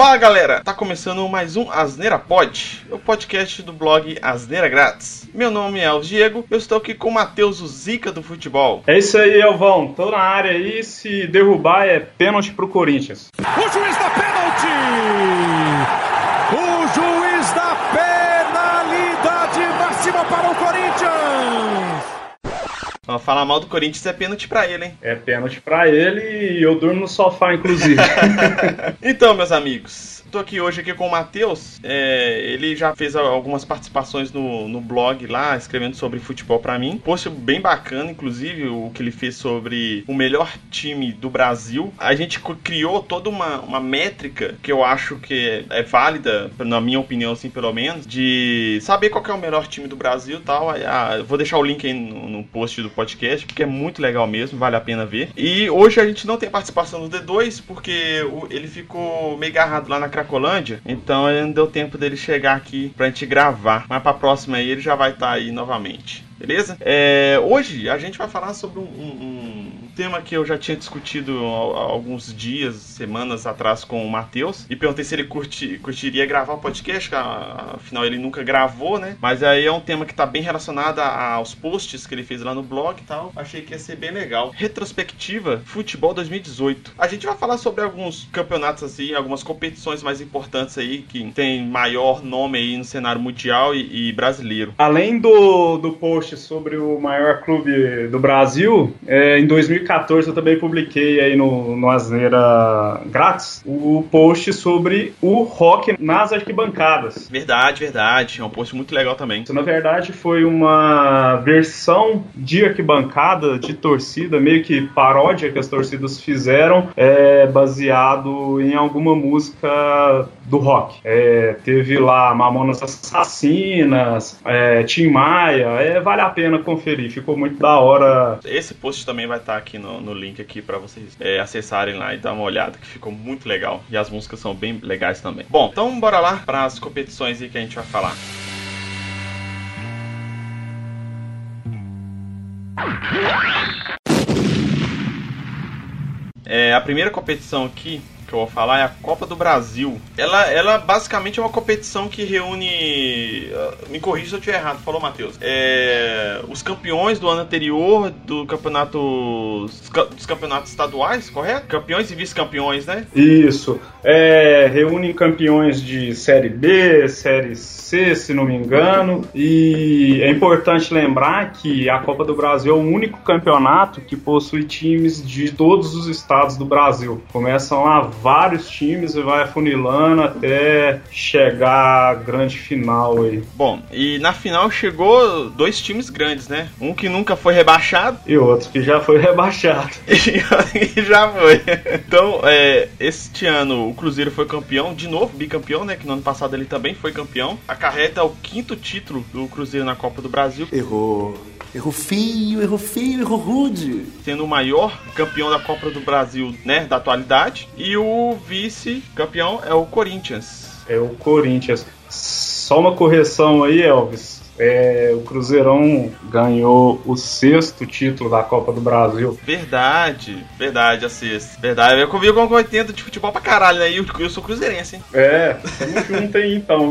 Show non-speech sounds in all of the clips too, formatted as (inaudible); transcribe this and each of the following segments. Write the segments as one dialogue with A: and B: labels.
A: Fala galera, tá começando mais um Asneira Pod, o podcast do blog Asneira Grátis. Meu nome é o Diego, eu estou aqui com o Matheus, o Zica do futebol.
B: É isso aí, Elvão. Tô na área aí, se derrubar é pênalti pro Corinthians.
C: O juiz da pênalti! O juiz da penalidade máxima para o Corinthians!
A: Ó, falar mal do Corinthians é pênalti pra ele, hein?
B: É pênalti pra ele e eu durmo no sofá, inclusive. (laughs)
A: Então, meus amigos, tô aqui hoje aqui com o Matheus. É, ele já fez algumas participações no, no blog lá, escrevendo sobre futebol pra mim. Post bem bacana, inclusive, o que ele fez sobre o melhor time do Brasil. A gente criou toda uma, uma métrica que eu acho que é, é válida, na minha opinião, assim, pelo menos, de saber qual é o melhor time do Brasil e tal. Ah, vou deixar o link aí no, no post do podcast, porque é muito legal mesmo, vale a pena ver. E hoje a gente não tem participação do D2, porque ele ficou meio agarrado lá na Cracolândia, então ainda não deu tempo dele chegar aqui pra gente gravar. Mas pra próxima aí ele já vai estar aí novamente. Beleza? É, hoje a gente vai falar sobre um, um- um tema que eu já tinha discutido há alguns dias, semanas atrás com o Matheus. E perguntei se ele curti- curtiria gravar o podcast, afinal ele nunca gravou, né? Mas aí é um tema que tá bem relacionado aos posts que ele fez lá no blog e tal. Achei que ia ser bem legal. Retrospectiva Futebol 2018. A gente vai falar sobre alguns campeonatos assim, algumas competições mais importantes aí, que tem maior nome aí no cenário mundial e, e brasileiro.
B: Além do, do post sobre o maior clube do Brasil, é, em 2014 eu também publiquei aí no, no Asneira Grátis o post sobre o rock nas arquibancadas.
A: Verdade, verdade. É um post muito legal também.
B: Isso, na verdade, foi uma versão de arquibancada, de torcida, meio que paródia que as torcidas fizeram, é, baseado em alguma música do rock. É, teve lá Mamonas Assassinas, é, Tim Maia, é, vale a pena conferir, ficou muito da hora.
A: Esse post também vai estar aqui no, no link aqui para vocês é, acessarem lá e dar uma olhada, que ficou muito legal. E as músicas são bem legais também. Bom, então bora lá para as competições aí que a gente vai falar. É, a primeira competição aqui que eu vou falar é a Copa do Brasil. Ela, ela basicamente é uma competição que reúne. ah, Me corrija se eu estiver errado, falou Matheus. É, os campeões do ano anterior do campeonato. dos campeonatos estaduais, correto? Campeões e vice-campeões, né?
B: Isso, é, reúne campeões de Série B, Série C, se não me engano, e é importante lembrar que a Copa do Brasil é o único campeonato que possui times de todos os estados do Brasil. Começam lá vários times e vai afunilando até chegar à grande final aí.
A: Bom, e na final chegou dois times grandes, né? Um que nunca foi rebaixado
B: E outro que já foi (laughs) rebaixado.
A: e já foi. Então, é, este ano o Cruzeiro foi campeão, de novo, bicampeão, né? Que no ano passado ele também foi campeão. Acarreta o quinto título do Cruzeiro na Copa do Brasil,
D: Errou. Errou feio, errou feio, errou rude.
A: sendo o maior campeão da Copa do Brasil, né? Da atualidade. E o vice-campeão é o Corinthians.
B: É o Corinthians. Só uma correção aí, Elvis. É, o Cruzeirão ganhou o sexto título da Copa do Brasil.
A: Verdade, verdade, a sexta. Verdade, eu comigo com 80 de futebol pra caralho, né? E eu, eu sou cruzeirense, hein?
B: É, tamo junto aí então.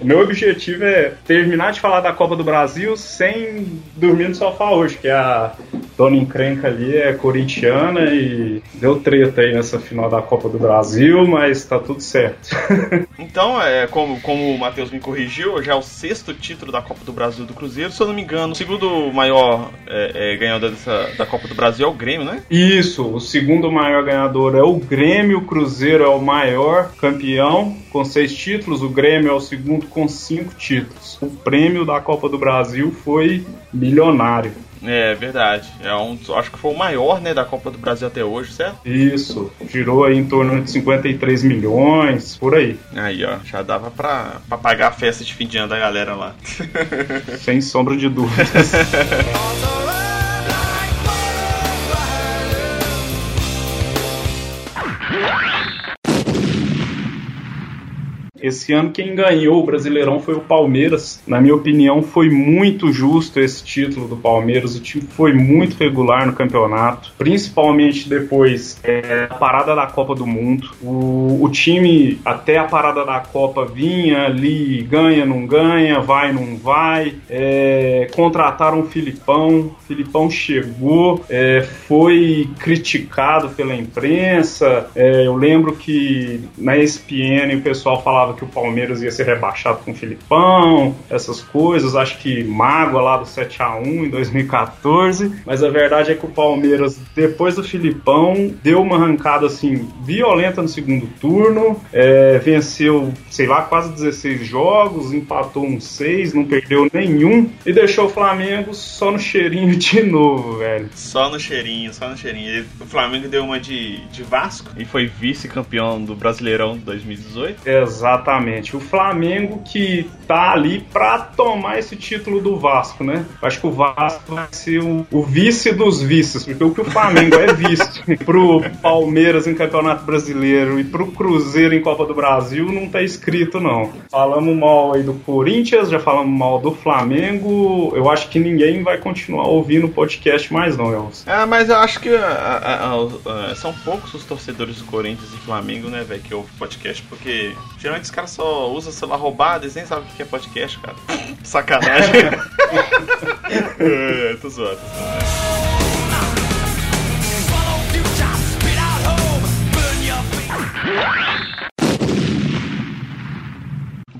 B: O meu objetivo é terminar de falar da Copa do Brasil sem dormir no sofá hoje, que a dona encrenca ali é corintiana e deu treta aí nessa final da Copa do Brasil, mas tá tudo certo. (laughs)
A: Então, é, como, como o Matheus me corrigiu, já é o sexto título da Copa do Brasil do Cruzeiro. Se eu não me engano, o segundo maior é, é, ganhador dessa, da Copa do Brasil é o Grêmio, né?
B: Isso, o segundo maior ganhador é o Grêmio, o Cruzeiro é o maior campeão com seis títulos, o Grêmio é o segundo com cinco títulos. O prêmio da Copa do Brasil foi milionário.
A: É verdade. É um, acho que foi o maior, né, da Copa do Brasil até hoje, certo?
B: Isso, girou aí em torno de 53 milhões, por aí,
A: Aí, ó, já dava pra, pra pagar a festa de fim de ano da galera lá.
B: sem sombra de dúvidas. (laughs) Esse ano quem ganhou o Brasileirão foi o Palmeiras. Na minha opinião, foi muito justo esse título do Palmeiras. O time foi muito regular no campeonato, principalmente depois é, da parada da Copa do Mundo. O, o time, até a parada da Copa, vinha ali, ganha, não ganha, vai, não vai. É, contrataram o Filipão. O Filipão chegou, é, foi criticado pela imprensa. É, eu lembro que na ESPN o pessoal falava que o Palmeiras ia ser rebaixado com o Filipão, essas coisas. Acho que mágoa lá do 7 a 1 em 2014. Mas a verdade é que o Palmeiras, depois do Filipão, deu uma arrancada assim violenta no segundo turno. É, venceu, sei lá, quase 16 jogos, empatou uns 6, não perdeu nenhum e deixou o Flamengo só no cheirinho (laughs) de novo, velho.
A: Só no cheirinho, só no cheirinho. O Flamengo deu uma de, de Vasco e foi vice-campeão do Brasileirão 2018.
B: Exatamente. O Flamengo que tá ali pra tomar esse título do Vasco, né? Acho que o Vasco vai ser o, o vice dos vices, porque o que o Flamengo é vice (laughs) pro Palmeiras em Campeonato Brasileiro e pro Cruzeiro em Copa do Brasil não tá escrito, não. Falamos mal aí do Corinthians, já falamos mal do Flamengo. Eu acho que ninguém vai continuar ouvindo o podcast mais, não, Elvis.
A: Ah, mas eu acho que a, a, a, são poucos os torcedores do Corinthians e Flamengo, né, velho, que ouvem podcast, porque geralmente os caras só usam celular roubado, eles nem sabem o que é podcast, cara. (laughs) Sacanagem. (laughs) é, tô zoando, tô.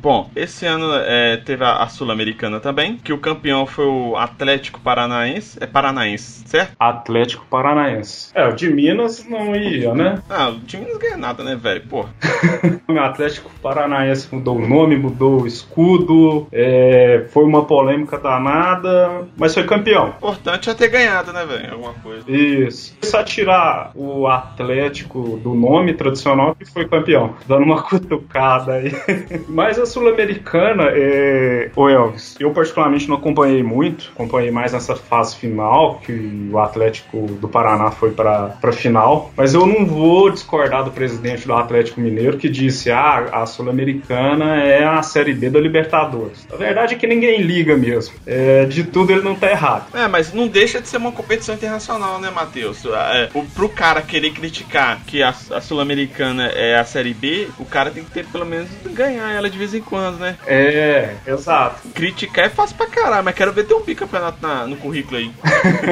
A: Bom, esse ano é, teve a, a Sul-Americana também, que o campeão foi o Atlético Paranaense. É Paranaense, certo?
B: Atlético Paranaense. É, o de Minas não ia, né?
A: Ah, o de Minas ganha nada, né, velho? Pô. (laughs)
B: o Atlético Paranaense mudou o nome, mudou o escudo, é, foi uma polêmica danada, mas foi campeão.
A: O importante é ter ganhado, né, velho? Alguma coisa.
B: Isso. Só tirar o Atlético do nome tradicional que foi campeão, dando uma (laughs) cutucada aí. mas a Sul-Americana, é... o Elvis, eu particularmente não acompanhei muito, acompanhei mais nessa fase final, que o Atlético do Paraná foi para a final, mas eu não vou discordar do presidente do Atlético Mineiro que disse, ah, a Sul-Americana é a Série B da Libertadores. A verdade é que ninguém liga mesmo. É, de tudo ele não tá errado.
A: É, mas não deixa de ser uma competição internacional, né, Matheus? É, pro cara querer criticar que a, a Sul-Americana é a Série B, o cara tem que ter pelo menos ganhar ela de vez em quando, né?
B: É, exato.
A: Criticar é fácil pra caralho, mas quero ver ter um bicampeonato na, no currículo aí.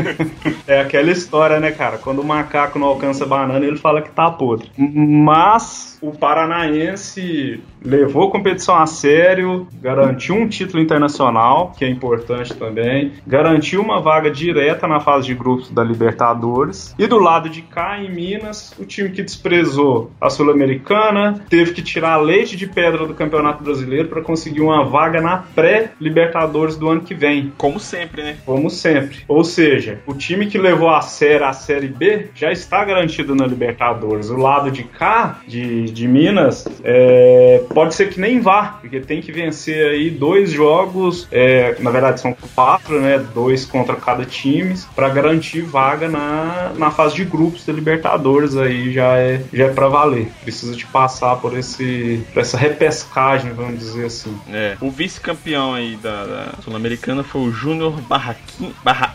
A: (laughs)
B: é aquela história, né, cara? Quando o macaco não alcança banana, ele fala que tá podre. Mas o paranaense levou a competição a sério, garantiu um título internacional, que é importante também, garantiu uma vaga direta na fase de grupos da Libertadores. E do lado de cá, em Minas, o time que desprezou a Sul-Americana teve que tirar leite de pedra do Campeonato Brasileiro para conseguir uma vaga na pré-Libertadores do ano que vem.
A: Como sempre, né?
B: Como sempre. Ou seja, o time que levou a sério a Série B já está garantido na Libertadores. O lado de cá, de, de Minas, é, pode ser que nem vá, porque tem que vencer aí dois jogos, é, na verdade são quatro, né? Dois contra cada time, para garantir vaga na, na fase de grupos da Libertadores. Aí já é, já é para valer. Precisa de passar por, esse, por essa repescagem, vamos dizer assim.
A: É, o vice-campeão aí da, da Sul-Americana foi o Júnior Barra,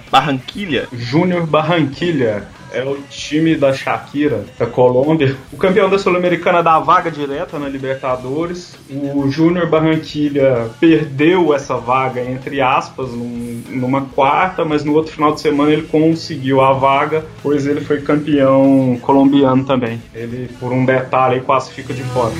A: Barranquilha.
B: Júnior Barranquilha é o time da Shakira, da Colômbia. O campeão da Sul-Americana dá vaga direta na Libertadores. O Júnior Barranquilha perdeu essa vaga, entre aspas, num, numa quarta, mas no outro final de semana ele conseguiu a vaga, pois ele foi campeão colombiano também. Ele, por um detalhe, quase fica de fora.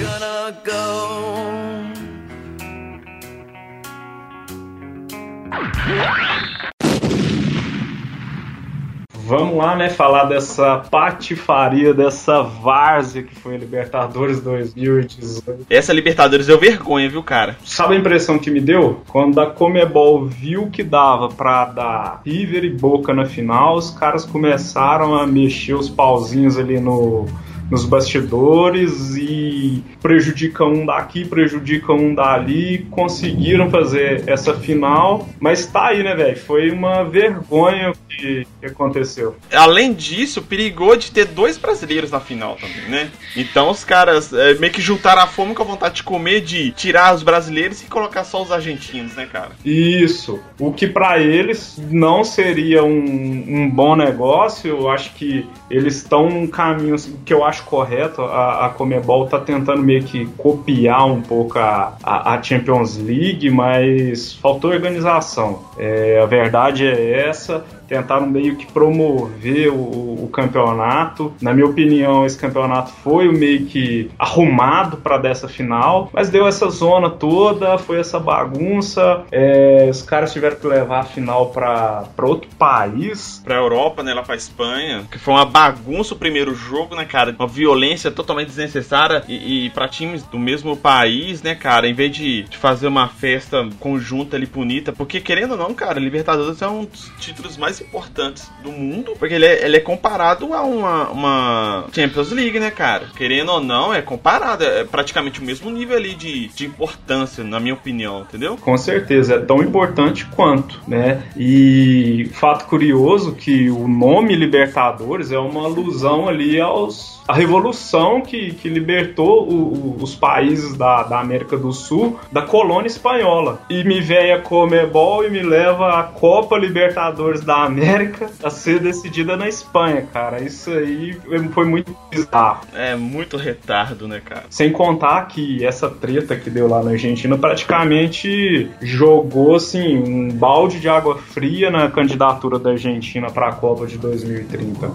B: Vamos lá, né, falar dessa patifaria, dessa várzea que foi a Libertadores 2018.
A: Essa Libertadores deu vergonha, viu, cara?
B: Sabe a impressão que me deu? Quando a Comebol viu que dava pra dar River e Boca na final, os caras começaram a mexer os pauzinhos ali no nos bastidores e prejudica um daqui, prejudica um dali. Conseguiram fazer essa final, mas tá aí, né, velho? Foi uma vergonha o que, que aconteceu.
A: Além disso, perigou de ter dois brasileiros na final também, né? Então os caras é, meio que juntaram a fome com a vontade de comer, de tirar os brasileiros e colocar só os argentinos, né, cara?
B: Isso. O que para eles não seria um, um, bom negócio, eu acho que eles estão num caminho que eu acho correto. A, a Comebol tá tentando meio que copiar um pouco a, a, a Champions League, mas faltou organização. É, a verdade é essa tentaram meio que promover o, o, campeonato. Na minha opinião, esse campeonato foi meio que arrumado para dessa final, mas deu essa zona toda, foi essa bagunça. É, os caras tiveram que levar a final para outro país.
A: Pra Europa, né? Lá pra Espanha. Que foi uma bagunça o primeiro jogo, né, cara? Uma violência totalmente desnecessária. E, e para times do mesmo país, né, cara? Em vez de, de fazer uma festa conjunta ali bonita. Porque, querendo ou não, cara, Libertadores é um dos títulos mais importantes do mundo, porque ele é, ele é comparado a uma, uma, Champions League, né, cara? Querendo ou não, é comparado, é praticamente o mesmo nível ali de, de importância, na minha opinião, entendeu?
B: Com certeza, é tão importante quanto, né? E fato curioso que o nome Libertadores é uma alusão ali aos a revolução que, que libertou o, o, os países da, da América do Sul da colônia espanhola. E me vem a Comebol e me leva a Copa Libertadores da América a ser decidida na Espanha, cara. Isso aí foi muito bizarro.
A: É muito retardo, né, cara?
B: Sem contar que essa treta que deu lá na Argentina praticamente jogou assim um balde de água fria na candidatura da Argentina para a Copa de 2030.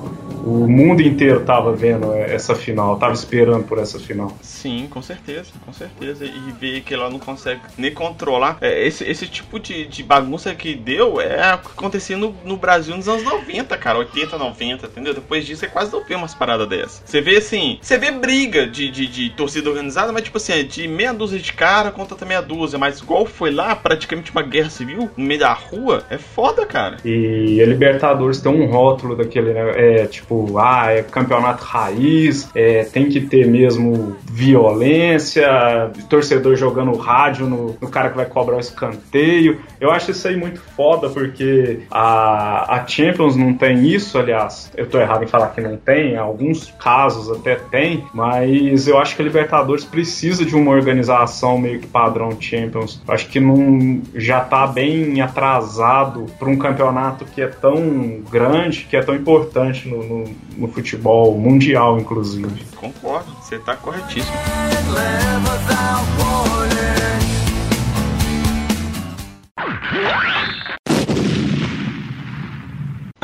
B: O mundo inteiro tava vendo essa final, tava esperando por essa final.
A: Sim, com certeza, com certeza. E ver que ela não consegue nem controlar. É, esse, esse tipo de, de bagunça que deu é acontecia no, no, Brasil nos anos 90, cara, 80, 90, entendeu? Depois disso é quase não vê umas paradas dessas. Você vê assim, você vê briga de, de, de, torcida organizada, mas tipo assim, é de meia dúzia de cara contra meia dúzia. Mas igual foi lá, praticamente uma guerra civil no meio da rua, é foda, cara.
B: E a Libertadores tem um rótulo daquele, né? É tipo, ah, é campeonato raiz é, tem que ter mesmo violência, torcedor jogando rádio no, no, cara que vai cobrar o escanteio. Eu acho isso aí muito foda, porque a, a Champions não tem isso, aliás, eu tô errado em falar que não tem, alguns casos até tem, mas eu acho que a Libertadores precisa de uma organização meio que padrão Champions. Eu acho que não já tá bem atrasado para um campeonato que é tão grande, que é tão importante no, no, no futebol mundial, inclusive.
A: Concordo, você tá corretíssimo.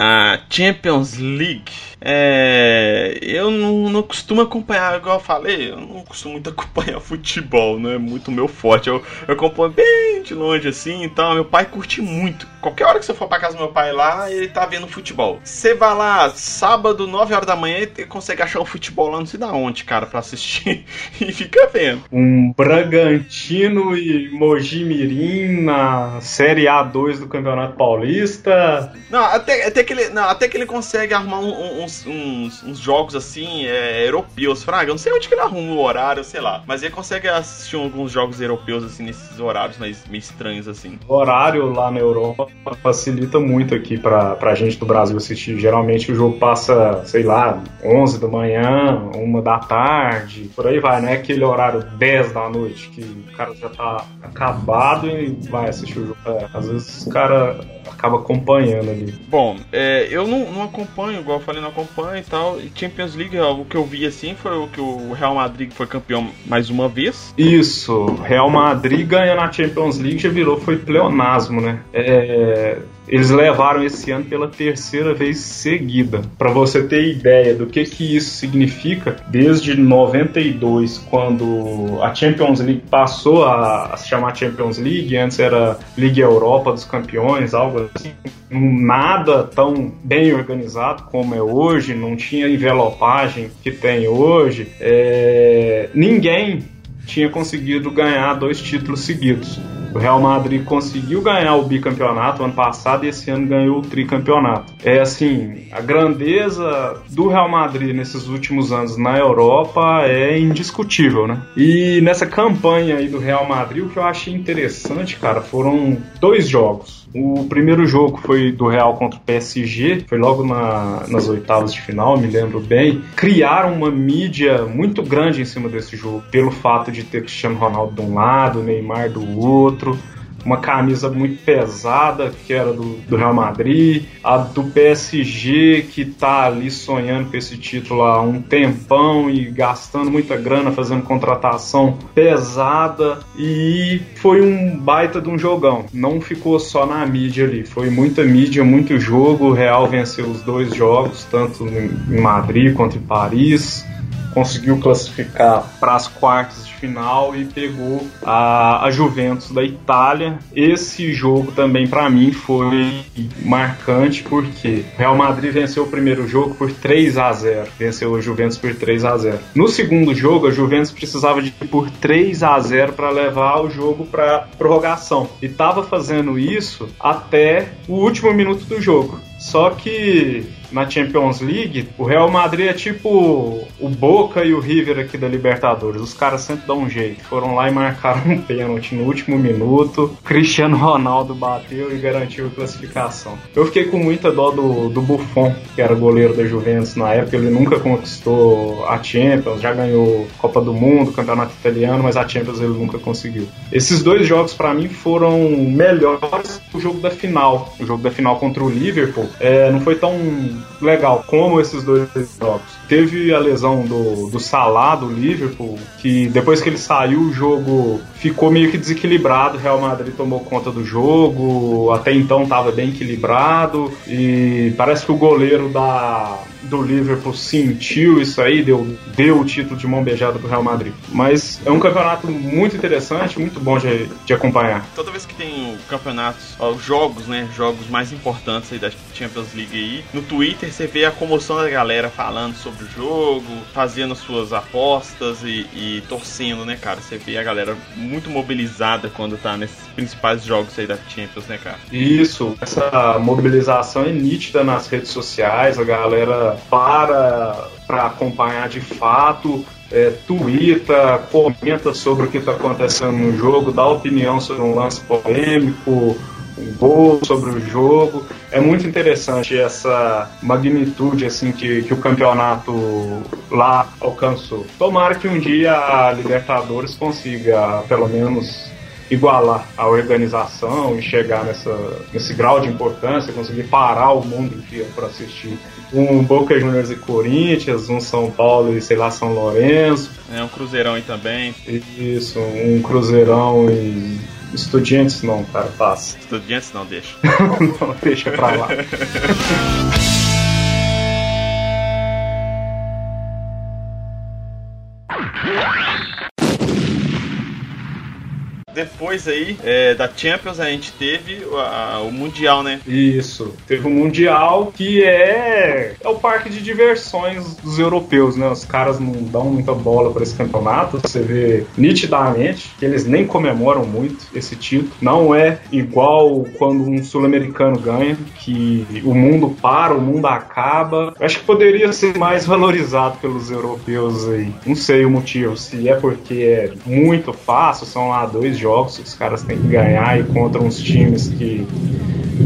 A: A Champions League é, eu não, não costumo acompanhar, igual eu falei, eu não costumo muito (laughs) acompanhar futebol, não é muito meu forte. Eu, eu acompanho bem de longe assim, então meu pai curte muito. Qualquer hora que você for pra casa do meu pai lá, ele tá vendo futebol. Você vai lá sábado, 9 horas da manhã, e consegue achar um futebol lá não sei da onde, cara, pra assistir (laughs) e fica vendo.
B: Um Bragantino e Mogi Mirim na Série A2 do Campeonato Paulista.
A: Não, até, até, que, ele, não, até que ele consegue arrumar um, um, uns, uns, uns jogos assim, é, europeus, Fraga. Eu não sei onde que ele arruma o horário, sei lá. Mas ele consegue assistir alguns jogos europeus, assim, nesses horários mais, meio estranhos, assim.
B: O horário lá na Europa facilita muito aqui pra, pra gente do Brasil assistir. Geralmente o jogo passa, sei lá, 11 da manhã, 1 da tarde, por aí vai, não é aquele horário 10 da noite que o cara já tá acabado e vai assistir o jogo. É, às vezes o cara acaba acompanhando ali.
A: Bom, é, eu não, não acompanho, igual eu falei, não acompanho e tal. E Champions League, o que eu vi assim foi o que o Real Madrid foi campeão mais uma vez.
B: Isso, Real Madrid ganha na Champions League já virou, foi pleonasmo, né? É, eles levaram esse ano pela terceira vez seguida. Para você ter ideia do que, que isso significa, desde 92, quando a Champions League passou a, se chamar Champions League, antes era Liga Europa dos Campeões, algo assim, nada tão bem organizado como é hoje, não tinha envelopagem que tem hoje. É, ninguém tinha conseguido ganhar dois títulos seguidos. O Real Madrid conseguiu ganhar o bicampeonato ano passado e esse ano ganhou o tricampeonato. É assim, a grandeza do Real Madrid nesses últimos anos na Europa é indiscutível, né? E nessa campanha aí do Real Madrid, o que eu achei interessante, cara, foram dois jogos. O primeiro jogo foi do Real contra o PSG, foi logo na, nas oitavas de final, me lembro bem. Criaram uma mídia muito grande em cima desse jogo, pelo fato de ter Cristiano Ronaldo de um lado, Neymar do outro uma camisa muito pesada, que era do, do, Real Madrid, a do PSG, que tá ali sonhando com esse título há um tempão e gastando muita grana fazendo contratação pesada, e foi um baita de um jogão. Não ficou só na mídia ali, foi muita mídia, muito jogo. O Real venceu os dois jogos, tanto em Madrid quanto em Paris conseguiu classificar para as quartas de final e pegou a, a Juventus da Itália. Esse jogo também para mim foi marcante porque Real Madrid venceu o primeiro jogo por 3 a 0, venceu a Juventus por 3 a 0. No segundo jogo, a Juventus precisava de ir por 3 a 0 para levar o jogo para prorrogação e estava fazendo isso até o último minuto do jogo. Só que na Champions League, o Real Madrid é tipo o Boca e o River aqui da Libertadores. Os caras sempre dão um jeito. Foram lá e marcaram um pênalti no último minuto. Cristiano Ronaldo bateu e garantiu a classificação. Eu fiquei com muita dó do, do Buffon, que era goleiro da Juventus na época. Ele nunca conquistou a Champions, já ganhou Copa do Mundo, Campeonato Italiano, mas a Champions ele nunca conseguiu. Esses dois jogos para mim foram melhores que o jogo da final. O jogo da final contra o Liverpool é, não foi tão legal como esses dois jogos. Teve a lesão do, do Salah, do Liverpool, que depois que ele saiu, o jogo ficou meio que desequilibrado. O Real Madrid tomou conta do jogo, até então estava bem equilibrado, e parece que o goleiro da, do Liverpool sentiu isso aí, deu, deu o título de mão beijada pro Real Madrid. Mas é um campeonato muito interessante, muito bom de, de acompanhar.
A: Toda vez que tem campeonatos, ó, jogos, né, jogos mais importantes aí da Champions League aí, no Twitter você vê a comoção da galera falando sobre o jogo, fazendo suas apostas e, e torcendo, né, cara? Você vê a galera muito mobilizada quando tá nesses principais jogos aí da Champions, né, cara?
B: Isso, essa mobilização é nítida nas redes sociais, a galera para para acompanhar de fato, é, twitta, comenta sobre o que está acontecendo no jogo, dá opinião sobre um lance polêmico, um gol sobre o jogo. É muito interessante essa magnitude assim que, que o campeonato lá alcançou. Tomara que um dia a Libertadores consiga, pelo menos, igualar a organização e chegar nessa, nesse grau de importância, conseguir parar o mundo inteiro para assistir um Boca Juniors e Corinthians, um São Paulo e sei lá São Lourenço.
A: É um Cruzeirão aí também.
B: Isso, um Cruzeirão e Estudiantes não, cara, passa.
A: Estudiantes não, deixa. (laughs)
B: não, deixa pra lá. (laughs)
A: depois aí é, da Champions a gente teve a, o Mundial, né?
B: Isso, teve o Mundial que é, é o parque de diversões dos europeus, né? Os caras não dão muita bola para esse campeonato, você vê nitidamente que eles nem comemoram muito esse título. Não é igual quando um sul-americano ganha, que o mundo para, o mundo acaba. Eu acho que poderia ser mais valorizado pelos europeus aí. Não sei o motivo, se é porque é muito fácil, são lá dois jogos jogos os caras têm que ganhar e contra uns times que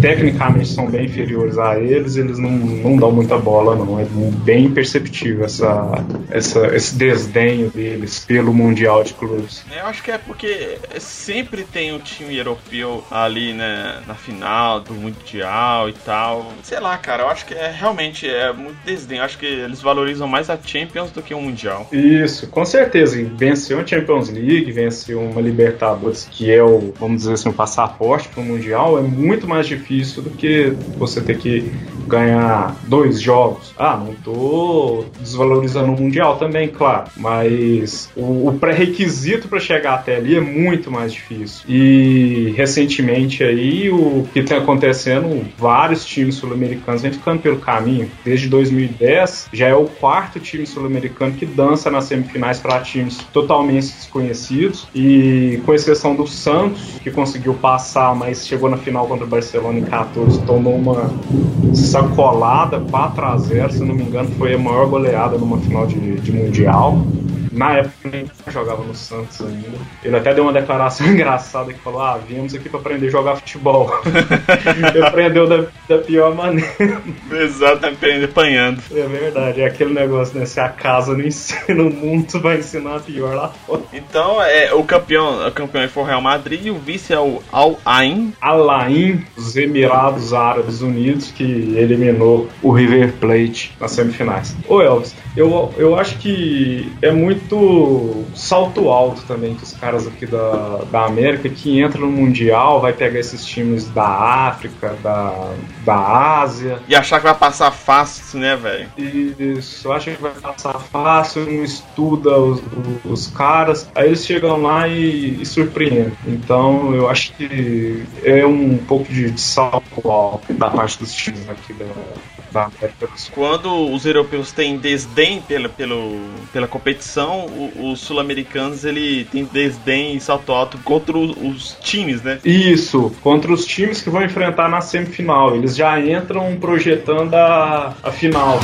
B: tecnicamente são bem inferiores a eles, eles não, não dão muita bola, não. É bem perceptível essa, essa, esse desdenho deles pelo Mundial de Clubes.
A: Eu acho que é porque sempre tem um time europeu ali, né, na final do Mundial e tal. Sei lá, cara, eu acho que é realmente é muito desdém. Eu acho que eles valorizam mais a Champions do que o Mundial.
B: Isso, com certeza. E venceu a Champions League, venceu uma Libertadores, que é o, vamos dizer assim, o passaporte para o Mundial, é muito mais difícil do que você ter que ganhar dois jogos. Ah, não tô desvalorizando o Mundial também, claro, mas o, o pré-requisito para chegar até ali é muito mais difícil. E recentemente aí o que está acontecendo, vários times sul-americanos vêm ficando pelo caminho. Desde 2010 já é o quarto time sul-americano que dança nas semifinais para times totalmente desconhecidos e com exceção do Santos que conseguiu passar, mas chegou na final contra o Barcelona em 14, tomou uma sacolada 4 a 0, se não me engano, foi a maior goleada numa final de, de mundial. Na época ele jogava no Santos ainda. Ele até deu uma declaração (laughs) engraçada que falou: Ah, viemos aqui para aprender a jogar futebol. (laughs) ele aprendeu da, da, pior maneira.
A: Exato, aprendeu apanhando.
B: É verdade, é aquele negócio, né? Se a casa não ensina o mundo, vai ensinar a pior lá fora.
A: Então, é, o campeão, o campeão foi o Real Madrid e o vice é o Al Ain.
B: Al Ain, dos Emirados Árabes Unidos, que eliminou o River Plate nas semifinais. Ô Elvis, eu, eu acho que é muito muito salto alto também que os caras aqui da, da América que entram no Mundial, vai pegar esses times da África, da, da Ásia.
A: E achar que vai passar fácil, né, velho?
B: Isso, acha que vai passar fácil, não estuda os, os caras, aí eles chegam lá e, e surpreendem. Então eu acho que é um pouco de, de salto alto da parte dos times aqui da,
A: quando os europeus têm desdém pela, pelo, pela competição, os sul-americanos ele tem desdém e salto alto contra os, os, times, né?
B: Isso, contra os times que vão enfrentar na semifinal. Eles já entram projetando a, a final.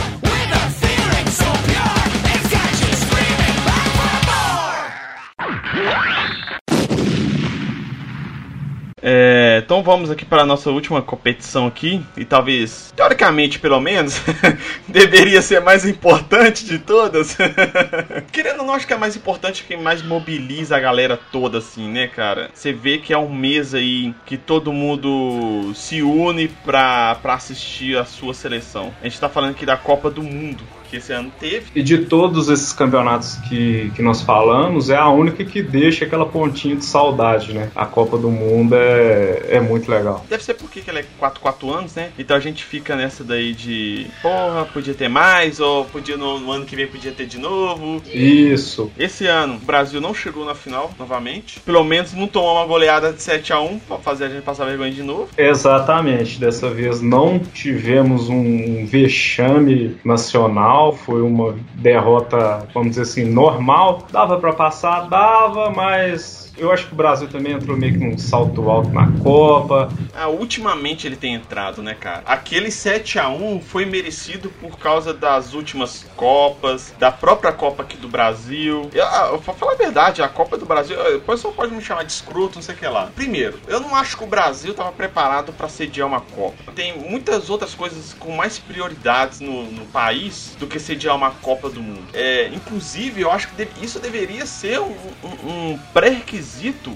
A: Então vamos aqui para a nossa última competição aqui e talvez, teoricamente pelo menos, (laughs) deveria ser a mais importante de todas. (laughs) Querendo ou não, acho que é a mais importante que mais mobiliza a galera toda assim, né, cara? Você vê que é um mês aí que todo mundo se une para assistir a sua seleção. A gente tá falando aqui da Copa do Mundo que esse ano teve.
B: E de todos esses campeonatos que, que nós falamos, é a única que deixa aquela pontinha de saudade, né? A Copa do Mundo é, é muito legal.
A: Deve ser porque ela é 4, 4 anos, né? Então a gente fica nessa daí de porra, podia ter mais, ou podia no, no ano que vem podia ter de novo.
B: Isso.
A: Esse ano o Brasil não chegou na final novamente. Pelo menos não tomou uma goleada de 7 a 1 pra fazer a gente passar vergonha de novo.
B: Exatamente. Dessa vez não tivemos um vexame nacional foi uma derrota, vamos dizer assim, normal. Dava para passar, dava, mas eu acho que o Brasil também entrou meio que num salto alto na Copa.
A: Ah, ultimamente ele tem entrado, né, cara? Aquele 7 a 1 foi merecido por causa das últimas Copas, da própria Copa aqui do Brasil. Ah, eu, pra falar a verdade, a Copa do Brasil, depois só pode me chamar de escroto, não sei o que lá. Primeiro, eu não acho que o Brasil estava preparado para sediar uma Copa. Tem muitas outras coisas com mais prioridades no, no país do que sediar uma Copa do Mundo. É, inclusive, eu acho que isso deveria ser um, um, um pré-requisito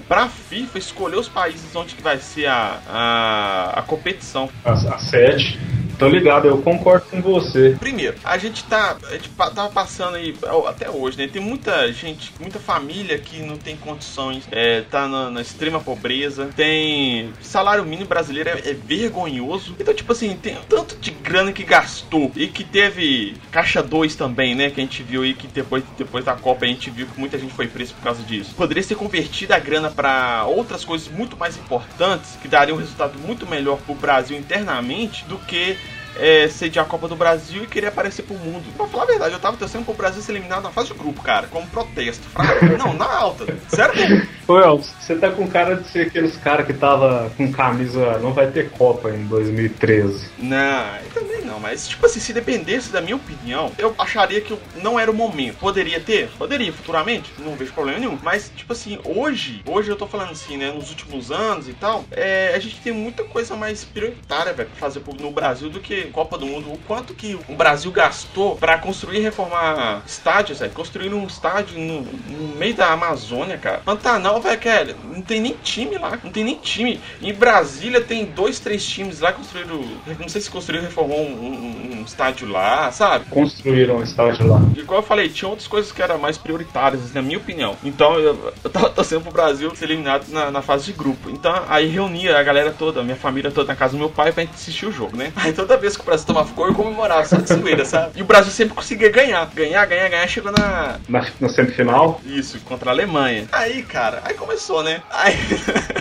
A: para FIFA escolher os países onde que vai ser a, a, a competição.
B: A, a sede. Tô ligado, eu concordo com você.
A: Primeiro, a gente tá. A gente tava passando aí até hoje, né? Tem muita gente, muita família que não tem condições, é, tá na, na extrema pobreza, tem. Salário mínimo brasileiro é, é, vergonhoso. Então, tipo assim, tem tanto de grana que gastou e que teve caixa 2 também, né? Que a gente viu aí que depois, depois da Copa a gente viu que muita gente foi presa por causa disso. Poderia ser convertido a grana para outras coisas muito mais importantes que dariam um resultado muito melhor pro Brasil internamente do que é, sediar a Copa do Brasil e querer aparecer pro mundo. Pra falar a verdade, eu tava torcendo pro Brasil ser eliminado na fase de grupo, cara, como protesto. Fraco. Não, na alta. Sério
B: Ô, você tá com cara de ser aqueles caras que tava com camisa não vai ter Copa em 2013.
A: Não, também não, mas tipo assim, se dependesse da minha opinião, eu acharia que não era o momento. Poderia ter? Poderia, futuramente, não vejo problema nenhum. Mas, tipo assim, hoje, hoje eu tô falando assim, né, nos últimos anos e tal, é, a gente tem muita coisa mais prioritária, velho, pra fazer no Brasil do que Copa do Mundo, o quanto que o Brasil gastou para construir e reformar estádios, é, construir um estádio no, no, meio da Amazônia, cara. Pantanal, Não, velho, Kelly, não tem nem time lá, não tem nem time. Em Brasília tem dois, três times lá construíram. Não sei se construiu reformou um, um, um, estádio lá, sabe?
B: Construíram um estádio lá.
A: Igual eu falei, tinha outras coisas que eram mais prioritárias, na minha opinião. Então eu, eu tava torcendo pro Brasil ser eliminado na, na, fase de grupo. Então aí reunia a galera toda, minha família toda na casa do meu pai pra gente assistir o jogo, né? Aí toda vez que o Brasil tomava cor, eu comemorava só de zoeira, (laughs) sabe? E o Brasil sempre conseguia ganhar. Ganhar, ganhar, ganhar, chegou na.
B: Na, na semifinal?
A: Isso, contra a Alemanha. Aí, cara, aí começou, né? Aí.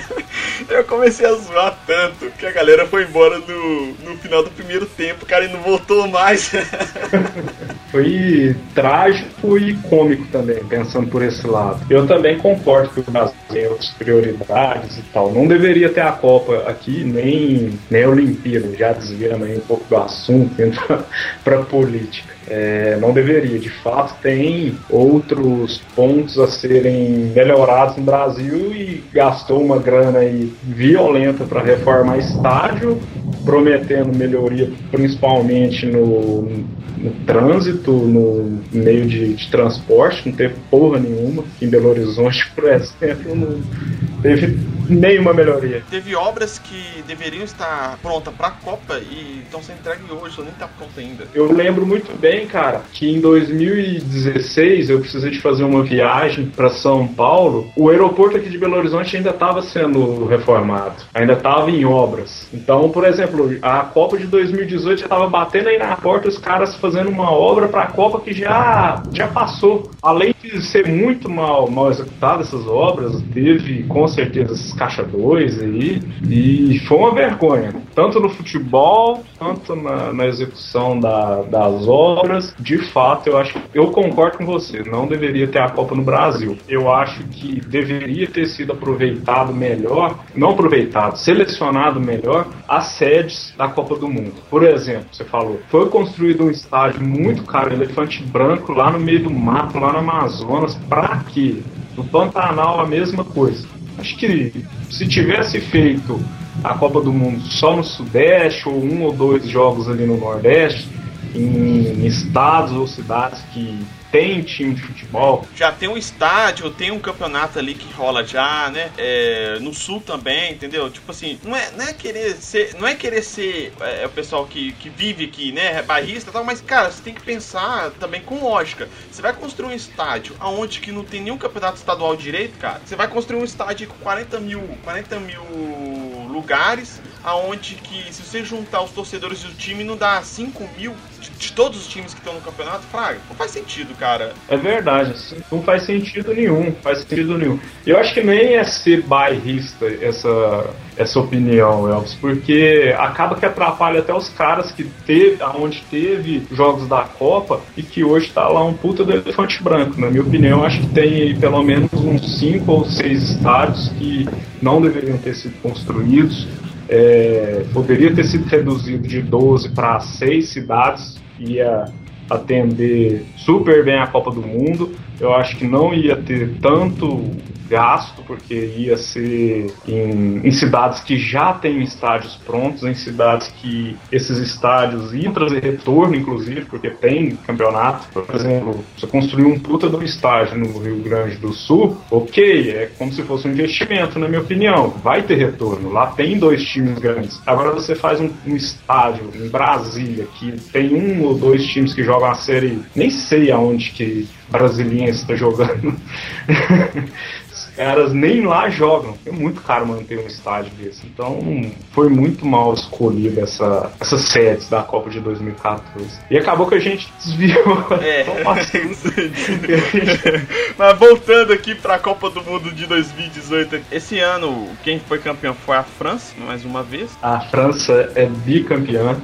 A: (laughs) eu comecei a zoar tanto que a galera foi embora no, no final do primeiro tempo, cara, e não voltou mais. (laughs)
B: foi trágico e cômico também, pensando por esse lado. Eu também concordo que o Brasil tem outras prioridades e tal. Não deveria ter a Copa aqui, nem, nem a Olimpíada, já desviando aí um pouco do assunto, (laughs) indo para política. É, não deveria. De fato, tem outros pontos a serem melhorados no Brasil e gastou uma grana aí violenta para reformar estádio, prometendo melhoria principalmente no, no trânsito, no meio de, de, transporte, não teve porra nenhuma. Em Belo Horizonte, (laughs) por exemplo, não teve nenhuma melhoria.
A: Teve obras que deveriam estar prontas para a Copa e estão sendo entregues hoje, nem está pronta ainda.
B: Eu lembro muito bem, cara, que em 2016 eu precisei de fazer uma viagem para São Paulo. O aeroporto aqui de Belo Horizonte ainda estava sendo reformado, ainda estava em obras. Então, por exemplo, a Copa de 2018 já estava batendo aí na porta os caras fazendo uma obra para a Copa que já, já passou. Além de ser muito mal, mal executada essas obras, teve com certeza caixa 2 aí, e foi uma vergonha, tanto no futebol, tanto na, na execução da, das obras. De fato, eu acho eu concordo com você, não deveria ter a Copa no Brasil. Eu acho que deveria ter sido aproveitado melhor, não aproveitado, selecionado melhor as sedes da Copa do Mundo. Por exemplo, você falou, foi construído um estádio muito caro, elefante branco, lá no meio do mato, lá no Amazonas, para quê? No Pantanal a mesma coisa. Acho que se tivesse feito a Copa do Mundo só no Sudeste, ou um ou dois jogos ali no Nordeste, em estados ou cidades que tem time de futebol.
A: Já tem um estádio, tem um campeonato ali que rola já, né? É, no sul também, entendeu? Tipo assim, não é, não é querer ser, não é querer ser é, o pessoal que, que vive aqui, né? É barrista e tal, mas cara, você tem que pensar também com lógica. Você vai construir um estádio aonde que não tem nenhum campeonato estadual direito, cara. Você vai construir um estádio com 40 mil, 40 mil lugares, aonde que se você juntar os torcedores do time não dá 5 mil de, de todos os times que estão no campeonato, Fraga, não faz sentido, cara.
B: É verdade, assim, não faz sentido nenhum, faz sentido nenhum. Eu acho que nem é ser bairrista essa, essa opinião, Elvis, porque acaba que atrapalha até os caras que teve, aonde teve jogos da Copa e que hoje tá lá um puta do elefante branco. Na minha opinião, acho que tem pelo menos uns 5 ou 6 estádios que não deveriam ter sido construídos. É, poderia ter sido reduzido de 12 para 6 cidades, ia atender super bem a Copa do Mundo. Eu acho que não ia ter tanto gasto, porque ia ser em, em, cidades que já têm estádios prontos, em cidades que esses estádios iam trazer retorno, inclusive, porque tem campeonato. Por exemplo, você construir um puta de um estádio no Rio Grande do Sul, ok, é como se fosse um investimento, na minha opinião. Vai ter retorno. Lá tem dois times grandes. Agora você faz um, um estádio em Brasília que tem um ou dois times que jogam a série, nem sei aonde que Brasiliense está jogando. (laughs) caras nem lá jogam. É muito caro manter um estádio desse. Então foi muito mal escolhida essa, essas sedes da Copa de 2014. E acabou que a gente (laughs) desviou.
A: É. (laughs) (laughs) Mas voltando aqui para a Copa do Mundo de 2018. Esse ano, quem foi campeão foi a França, mais uma vez.
B: A França é bicampeã.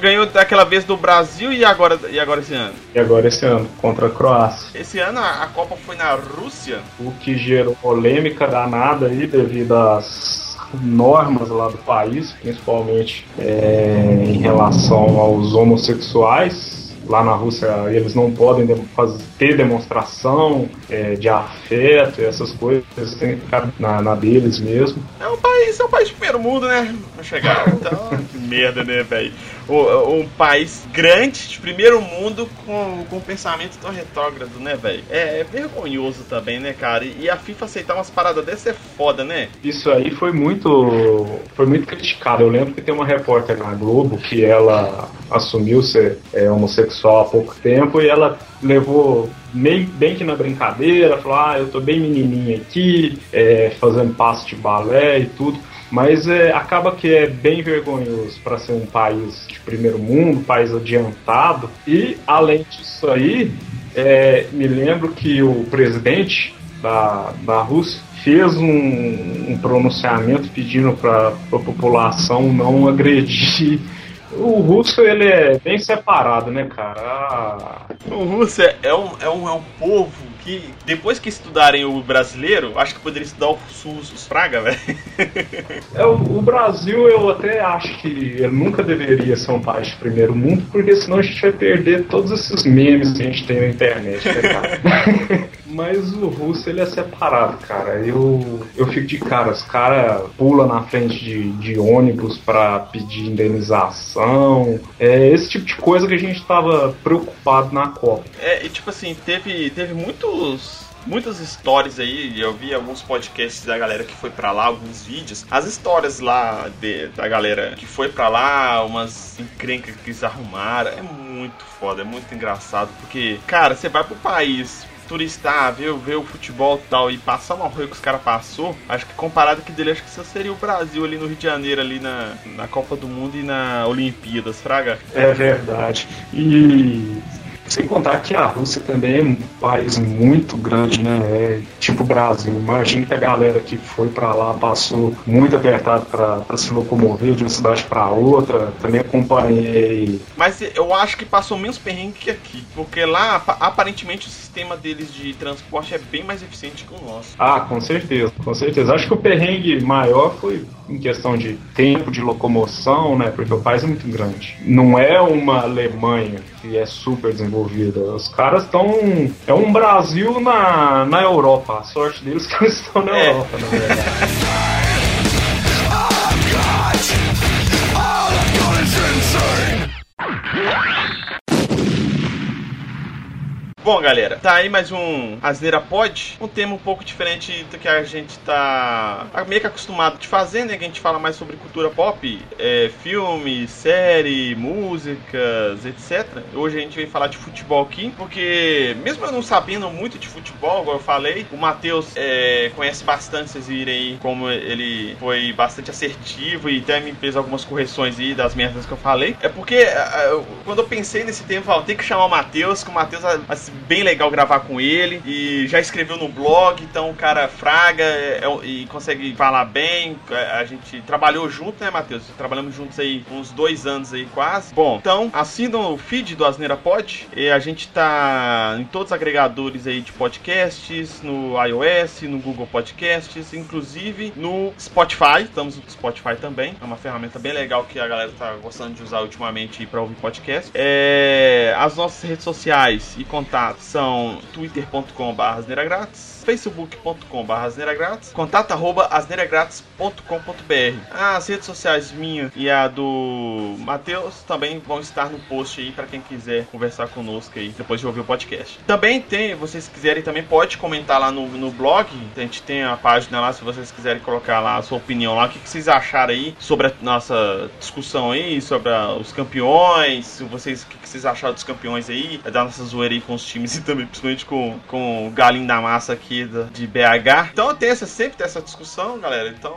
A: Ganhou daquela vez do Brasil e agora, e agora esse ano?
B: E agora esse ano, contra a Croácia.
A: Esse ano a Copa foi na Rússia.
B: O que gerou polêmica danada aí devido às normas lá do país, principalmente é, em relação aos homossexuais. Lá na Rússia eles não podem fazer, ter demonstração é, de afeto e essas coisas, tem que ficar na, na deles mesmo.
A: É um país, é um país de primeiro mundo, né? Não chegaram. (laughs) Então, que merda, né, velho? Um país grande, de primeiro mundo, com, com pensamento tão retrógrado, né, velho? É, é, vergonhoso também, né, cara? E a FIFA aceitar umas paradas dessas é foda, né?
B: Isso aí foi muito. Foi muito criticado. Eu lembro que tem uma repórter na Globo que ela assumiu ser é, homossexual há pouco tempo e ela levou bem, bem que na brincadeira, falou: ah, eu tô bem menininha aqui, é, fazendo passo de balé e tudo. Mas é, acaba que é bem vergonhoso para ser um país de primeiro mundo, país adiantado. E além disso aí, é, me lembro que o presidente da, da Rússia fez um, um pronunciamento pedindo para a população não agredir o russo, ele é bem separado, né, cara? Ah.
A: O russo é, é, um, é, um, é um povo que, depois que estudarem o brasileiro, acho que poderia estudar o SUS, os Praga, velho.
B: É, o, o, Brasil, eu até acho que ele nunca deveria ser um país de primeiro mundo, porque senão a gente vai perder todos esses memes que a gente tem na internet, né, cara? (laughs) Mas o russo, ele é separado, cara. Eu, eu fico de cara. Os caras pulam na frente de, de ônibus para pedir indenização. É esse tipo de coisa que a gente tava preocupado na Copa.
A: É, e tipo assim, teve, teve muitos muitas histórias aí, eu vi alguns podcasts da galera que foi para lá, alguns vídeos. As histórias lá de, da galera que foi para lá, umas encrencas que eles arrumaram, é muito foda, é muito engraçado, porque, cara, você vai pro país turistar, ver, ver o futebol e tal, e passar uma rua que os caras passou, acho que comparado que dele, acho que isso seria o Brasil ali no Rio de Janeiro, ali na, na Copa do Mundo e na Olimpíadas, Fraga?
B: É verdade. E sem contar que a Rússia também é um país muito grande, né? É tipo o Brasil. Imagina que a galera que foi para lá passou muito apertado para se locomover de uma cidade para outra. Também acompanhei.
A: Mas eu acho que passou menos perrengue que aqui, porque lá aparentemente o sistema deles de transporte é bem mais eficiente que o nosso.
B: Ah, com certeza, com certeza. Acho que o perrengue maior foi em questão de tempo de locomoção, né? Porque o país é muito grande. Não é uma Alemanha que é super desenvolvida. Os caras estão. É um Brasil na, na Europa. A sorte deles é que eles estão na é. Europa, na verdade. (laughs)
A: Bom, galera, tá aí mais um Asneira Pod. Um tema um pouco diferente do que a gente tá meio que acostumado de fazer, né? Que a gente fala mais sobre cultura pop, é, filme, série, músicas, etc. Hoje a gente vem falar de futebol aqui, porque mesmo eu não sabendo muito de futebol, como eu falei, o Matheus é, conhece bastante, vocês virem aí como ele foi bastante assertivo e até me fez algumas correções aí das merdas que eu falei. É porque quando eu pensei nesse tema, eu falei, tem que chamar o Matheus, que o Matheus bem legal gravar com ele. E já escreveu no blog, então o cara fraga é, é, e consegue falar bem. A gente trabalhou junto, né, Matheus? Trabalhamos juntos aí uns dois anos aí quase. Bom, então assina o feed do Asneira Pod. E a gente tá em todos os agregadores aí de podcasts, no iOS, no Google Podcasts, inclusive no Spotify. Estamos no Spotify também. É uma ferramenta bem legal que a galera tá gostando de usar ultimamente para ouvir podcast. É, as nossas redes sociais e contatos contato são twitter.com.br facebook.com.br asneiragratis, contato arroba asneiragratis.com.br. As redes sociais minha e a do Matheus também vão estar no post aí para quem quiser conversar conosco aí depois de ouvir o podcast. Também tem, vocês quiserem, também pode comentar lá no, no blog. A gente tem a página lá, se vocês quiserem colocar lá a sua opinião lá, o que, que vocês acharam aí sobre a nossa discussão aí, sobre a, os campeões, se vocês, o que, que vocês acharam dos campeões aí, da nossa zoeira aí com os times e também principalmente com, com o galinho da massa aqui aqui de BH. Então tem essa, sempre tem essa discussão, galera. Então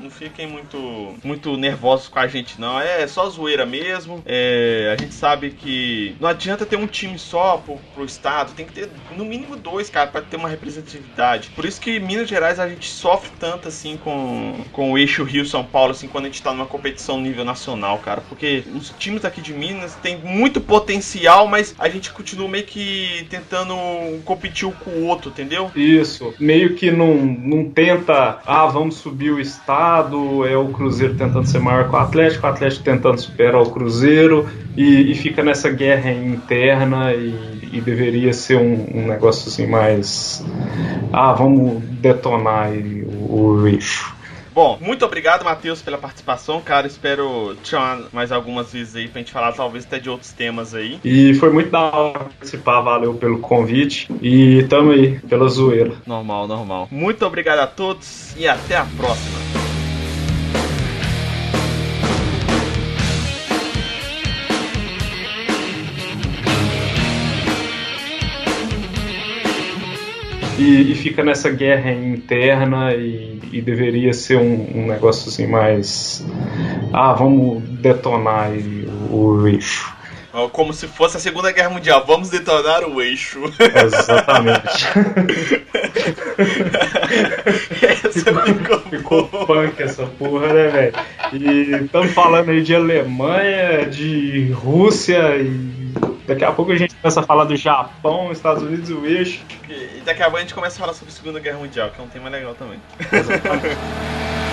A: não fiquem muito, muito nervosos com a gente, não. É só zoeira mesmo. É, a gente sabe que não adianta ter um time só pro, pro estado. Tem que ter no mínimo dois, cara, para ter uma representatividade. Por isso que Minas Gerais a gente sofre tanto assim com, com o eixo Rio-São Paulo, assim, quando a gente tá numa competição nível nacional, cara. Porque os times aqui de Minas têm muito potencial, mas a gente continua meio que tentando competir um com o outro, entendeu?
B: E isso. Meio que não, não tenta, ah, vamos subir o estado, é o Cruzeiro tentando ser maior que o Atlético, o Atlético tentando superar o Cruzeiro, e, e fica nessa guerra interna e, e deveria ser um, um, negócio assim mais. Ah, vamos detonar o, o eixo.
A: Bom, muito obrigado, Matheus, pela participação, cara. Espero te chamar mais algumas vezes aí pra gente falar, talvez até de outros temas aí.
B: E foi muito da hora participar, valeu pelo convite. E tamo aí, pela zoeira.
A: Normal, normal. Muito obrigado a todos e até a próxima.
B: E, e, fica nessa guerra interna e, e deveria ser um, um, negócio assim mais. Ah, vamos detonar o, o eixo.
A: Como se fosse a Segunda Guerra Mundial. Vamos detonar o eixo.
B: Exatamente. (laughs)
A: essa ficou,
B: ficou punk essa porra, né, velho? E estamos falando aí de Alemanha, de Rússia e Daqui a pouco a gente começa a falar do Japão, Estados Unidos o eixo.
A: E daqui a pouco a gente começa a falar sobre a Segunda Guerra Mundial, que é um tema legal também. (laughs)